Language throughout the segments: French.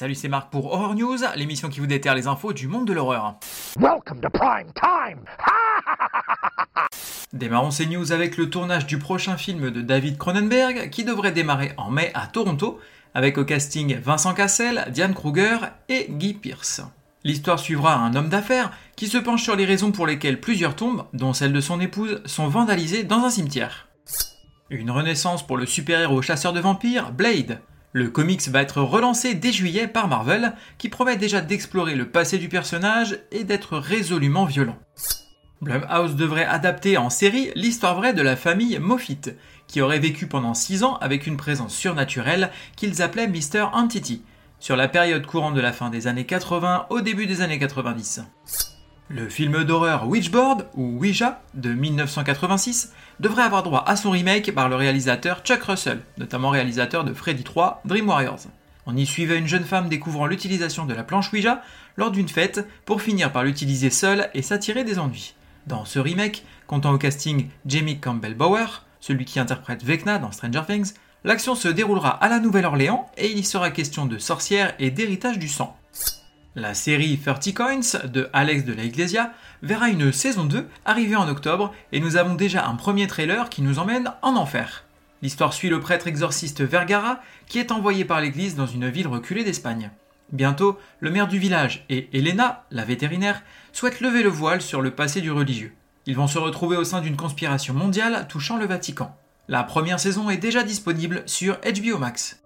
Salut, c'est Marc pour Horror News, l'émission qui vous déterre les infos du monde de l'horreur. Welcome to prime time. Démarrons ces news avec le tournage du prochain film de David Cronenberg qui devrait démarrer en mai à Toronto, avec au casting Vincent Cassel, Diane Kruger et Guy Pearce. L'histoire suivra un homme d'affaires qui se penche sur les raisons pour lesquelles plusieurs tombes, dont celle de son épouse, sont vandalisées dans un cimetière. Une renaissance pour le super-héros chasseur de vampires, Blade. Le comics va être relancé dès juillet par Marvel, qui promet déjà d'explorer le passé du personnage et d'être résolument violent. Blumhouse devrait adapter en série l'histoire vraie de la famille Moffitt, qui aurait vécu pendant 6 ans avec une présence surnaturelle qu'ils appelaient Mr. Entity, sur la période courant de la fin des années 80 au début des années 90. Le film d'horreur Witchboard, ou Ouija, de 1986, devrait avoir droit à son remake par le réalisateur Chuck Russell, notamment réalisateur de Freddy 3, Dream Warriors. On y suivait une jeune femme découvrant l'utilisation de la planche Ouija lors d'une fête pour finir par l'utiliser seule et s'attirer des ennuis. Dans ce remake, comptant au casting Jamie Campbell Bower, celui qui interprète Vecna dans Stranger Things, l'action se déroulera à la Nouvelle-Orléans et il y sera question de sorcières et d'héritage du sang. La série 30 Coins de Alex de la Iglesia verra une saison 2 arriver en octobre et nous avons déjà un premier trailer qui nous emmène en enfer. L'histoire suit le prêtre exorciste Vergara qui est envoyé par l'église dans une ville reculée d'Espagne. Bientôt, le maire du village et Elena, la vétérinaire, souhaitent lever le voile sur le passé du religieux. Ils vont se retrouver au sein d'une conspiration mondiale touchant le Vatican. La première saison est déjà disponible sur HBO Max.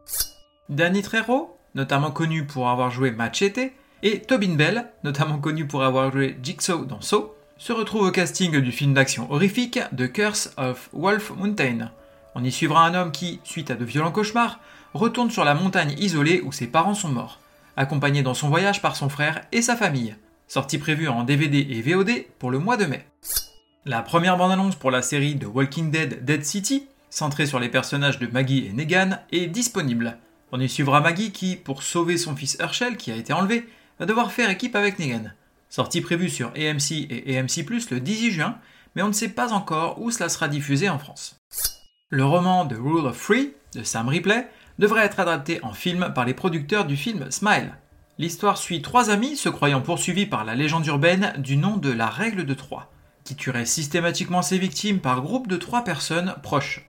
Danny Trejo, notamment connu pour avoir joué Machete, et Tobin Bell, notamment connu pour avoir joué Jigsaw dans Saw, se retrouve au casting du film d'action horrifique The Curse of Wolf Mountain. On y suivra un homme qui, suite à de violents cauchemars, retourne sur la montagne isolée où ses parents sont morts, accompagné dans son voyage par son frère et sa famille. Sortie prévue en DVD et VOD pour le mois de mai. La première bande-annonce pour la série The Walking Dead Dead City, centrée sur les personnages de Maggie et Negan, est disponible. On y suivra Maggie qui, pour sauver son fils Herschel qui a été enlevé, va devoir faire équipe avec Negan. Sortie prévue sur AMC et AMC Plus le 18 juin, mais on ne sait pas encore où cela sera diffusé en France. Le roman The Rule of Three de Sam Ripley devrait être adapté en film par les producteurs du film Smile. L'histoire suit trois amis se croyant poursuivis par la légende urbaine du nom de la règle de Troie, qui tuerait systématiquement ses victimes par groupe de trois personnes proches.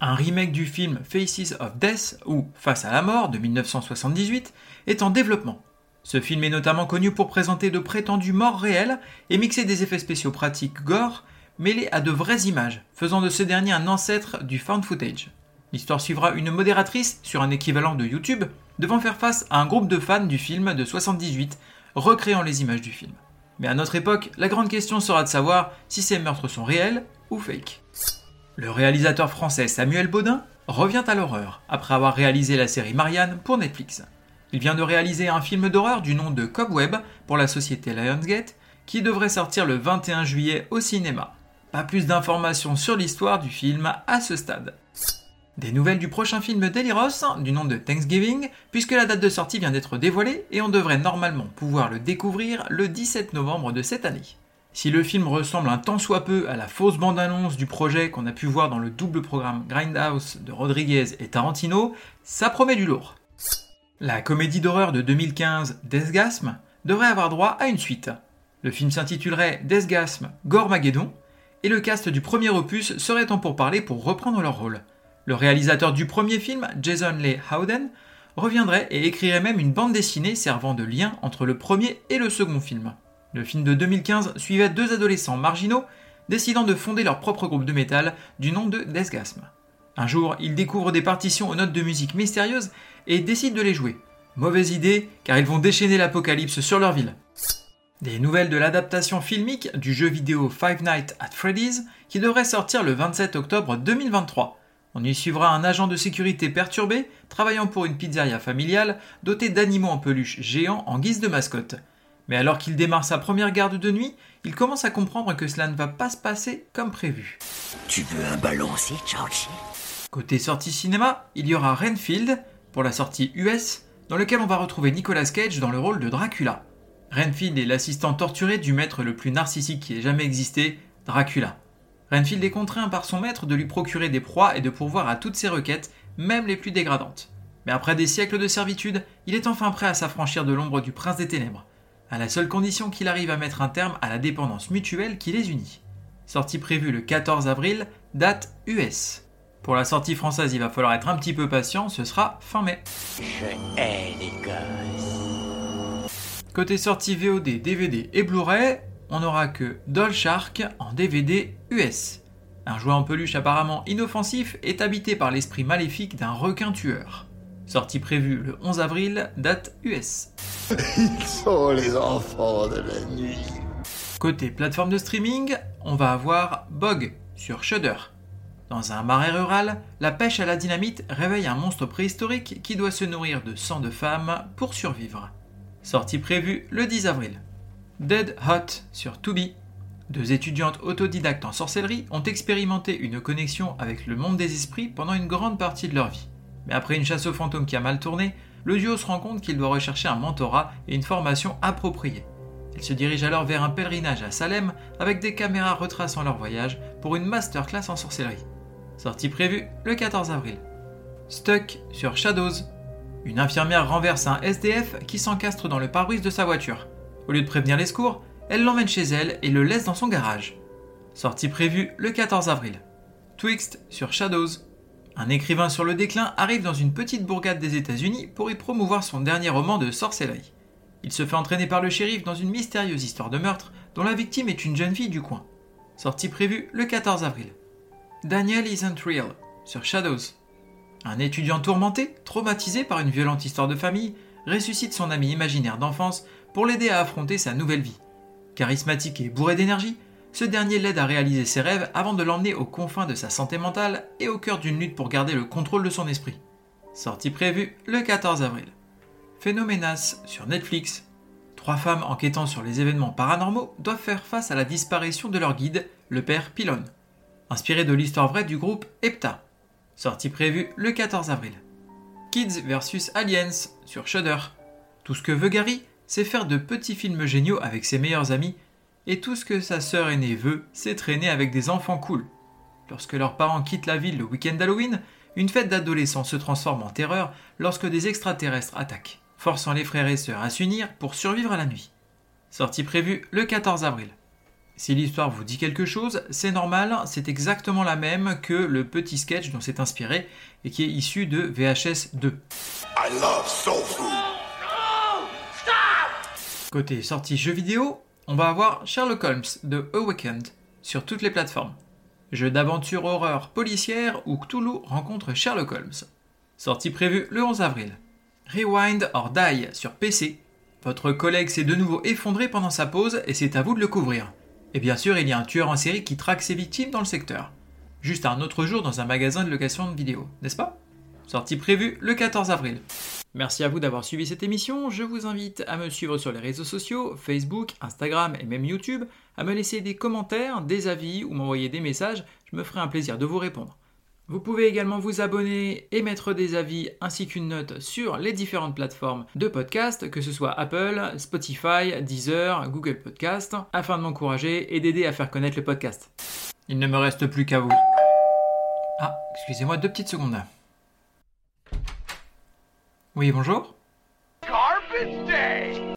Un remake du film Faces of Death ou Face à la mort de 1978 est en développement. Ce film est notamment connu pour présenter de prétendus morts réels et mixer des effets spéciaux pratiques gore mêlés à de vraies images, faisant de ce dernier un ancêtre du found footage. L'histoire suivra une modératrice sur un équivalent de YouTube devant faire face à un groupe de fans du film de 78 recréant les images du film. Mais à notre époque, la grande question sera de savoir si ces meurtres sont réels ou fake. Le réalisateur français Samuel Baudin revient à l'horreur après avoir réalisé la série Marianne pour Netflix. Il vient de réaliser un film d'horreur du nom de Cobweb pour la société Lionsgate qui devrait sortir le 21 juillet au cinéma. Pas plus d'informations sur l'histoire du film à ce stade. Des nouvelles du prochain film d'Eliros, du nom de Thanksgiving, puisque la date de sortie vient d'être dévoilée et on devrait normalement pouvoir le découvrir le 17 novembre de cette année. Si le film ressemble un tant soit peu à la fausse bande-annonce du projet qu'on a pu voir dans le double programme Grindhouse de Rodriguez et Tarantino, ça promet du lourd. La comédie d'horreur de 2015 Desgasm devrait avoir droit à une suite. Le film s'intitulerait Desgasm Gormageddon et le cast du premier opus serait en pourparlers pour reprendre leur rôle. Le réalisateur du premier film, Jason Lee Howden, reviendrait et écrirait même une bande dessinée servant de lien entre le premier et le second film. Le film de 2015 suivait deux adolescents marginaux décidant de fonder leur propre groupe de métal du nom de Desgasm. Un jour, ils découvrent des partitions aux notes de musique mystérieuses et décident de les jouer. Mauvaise idée, car ils vont déchaîner l'apocalypse sur leur ville. Des nouvelles de l'adaptation filmique du jeu vidéo Five Nights at Freddy's qui devrait sortir le 27 octobre 2023. On y suivra un agent de sécurité perturbé, travaillant pour une pizzeria familiale, dotée d'animaux en peluche géants en guise de mascotte. Mais alors qu'il démarre sa première garde de nuit, il commence à comprendre que cela ne va pas se passer comme prévu. Tu veux un ballon aussi, Georgie? Côté sortie cinéma, il y aura Renfield, pour la sortie US, dans lequel on va retrouver Nicolas Cage dans le rôle de Dracula. Renfield est l'assistant torturé du maître le plus narcissique qui ait jamais existé, Dracula. Renfield est contraint par son maître de lui procurer des proies et de pourvoir à toutes ses requêtes, même les plus dégradantes. Mais après des siècles de servitude, il est enfin prêt à s'affranchir de l'ombre du prince des ténèbres, à la seule condition qu'il arrive à mettre un terme à la dépendance mutuelle qui les unit. Sortie prévue le 14 avril, date US. Pour la sortie française, il va falloir être un petit peu patient, ce sera fin mai. Je hais les gosses. Côté sortie VOD, DVD et Blu-ray, on n'aura que Doll Shark en DVD US. Un jouet en peluche apparemment inoffensif est habité par l'esprit maléfique d'un requin tueur. Sortie prévue le 11 avril, date US. Ils sont les enfants de la nuit. Côté plateforme de streaming, on va avoir Bog sur Shudder. Dans un marais rural, la pêche à la dynamite réveille un monstre préhistorique qui doit se nourrir de sang de femmes pour survivre. Sortie prévue le 10 avril. Dead Hot sur Tubi. Deux étudiantes autodidactes en sorcellerie ont expérimenté une connexion avec le monde des esprits pendant une grande partie de leur vie. Mais après une chasse aux fantômes qui a mal tourné, le duo se rend compte qu'il doit rechercher un mentorat et une formation appropriée. Il se dirige alors vers un pèlerinage à Salem avec des caméras retraçant leur voyage pour une masterclass en sorcellerie. Sortie prévue le 14 avril. Stuck sur Shadows. Une infirmière renverse un SDF qui s'encastre dans le pare-brise de sa voiture. Au lieu de prévenir les secours, elle l'emmène chez elle et le laisse dans son garage. Sortie prévue le 14 avril. Twixt sur Shadows. Un écrivain sur le déclin arrive dans une petite bourgade des États-Unis pour y promouvoir son dernier roman de sorcellerie. Il se fait entraîner par le shérif dans une mystérieuse histoire de meurtre dont la victime est une jeune fille du coin. Sortie prévue le 14 avril. Daniel Isn't Real sur Shadows. Un étudiant tourmenté, traumatisé par une violente histoire de famille, ressuscite son ami imaginaire d'enfance pour l'aider à affronter sa nouvelle vie. Charismatique et bourré d'énergie, ce dernier l'aide à réaliser ses rêves avant de l'emmener aux confins de sa santé mentale et au cœur d'une lutte pour garder le contrôle de son esprit. Sortie prévue le 14 avril. Phénoménas sur Netflix. Trois femmes enquêtant sur les événements paranormaux doivent faire face à la disparition de leur guide, le père Pylone. Inspiré de l'histoire vraie du groupe EPTA. Sortie prévue le 14 avril. Kids vs Aliens sur Shudder. Tout ce que veut Gary, c'est faire de petits films géniaux avec ses meilleurs amis, et tout ce que sa sœur aînée veut, c'est traîner avec des enfants cool. Lorsque leurs parents quittent la ville le week-end d'Halloween, une fête d'adolescents se transforme en terreur lorsque des extraterrestres attaquent, forçant les frères et sœurs à s'unir pour survivre à la nuit. Sortie prévue le 14 avril. Si l'histoire vous dit quelque chose, c'est normal, c'est exactement la même que le petit sketch dont c'est inspiré et qui est issu de VHS 2. I love soul food. Côté sortie jeux vidéo, on va avoir Sherlock Holmes de Awakened sur toutes les plateformes. Jeu d'aventure horreur policière où Cthulhu rencontre Sherlock Holmes. Sortie prévue le 11 avril. Rewind or Die sur PC. Votre collègue s'est de nouveau effondré pendant sa pause et c'est à vous de le couvrir. Et bien sûr, il y a un tueur en série qui traque ses victimes dans le secteur. Juste un autre jour dans un magasin de location de vidéos, n'est-ce pas? Sortie prévue le 14 avril. Merci à vous d'avoir suivi cette émission. Je vous invite à me suivre sur les réseaux sociaux, Facebook, Instagram et même YouTube, à me laisser des commentaires, des avis ou m'envoyer des messages. Je me ferai un plaisir de vous répondre. Vous pouvez également vous abonner et mettre des avis ainsi qu'une note sur les différentes plateformes de podcast, que ce soit Apple, Spotify, Deezer, Google Podcast, afin de m'encourager et d'aider à faire connaître le podcast. Il ne me reste plus qu'à vous. Ah, excusez-moi deux petites secondes là. Oui, bonjour Garbage day!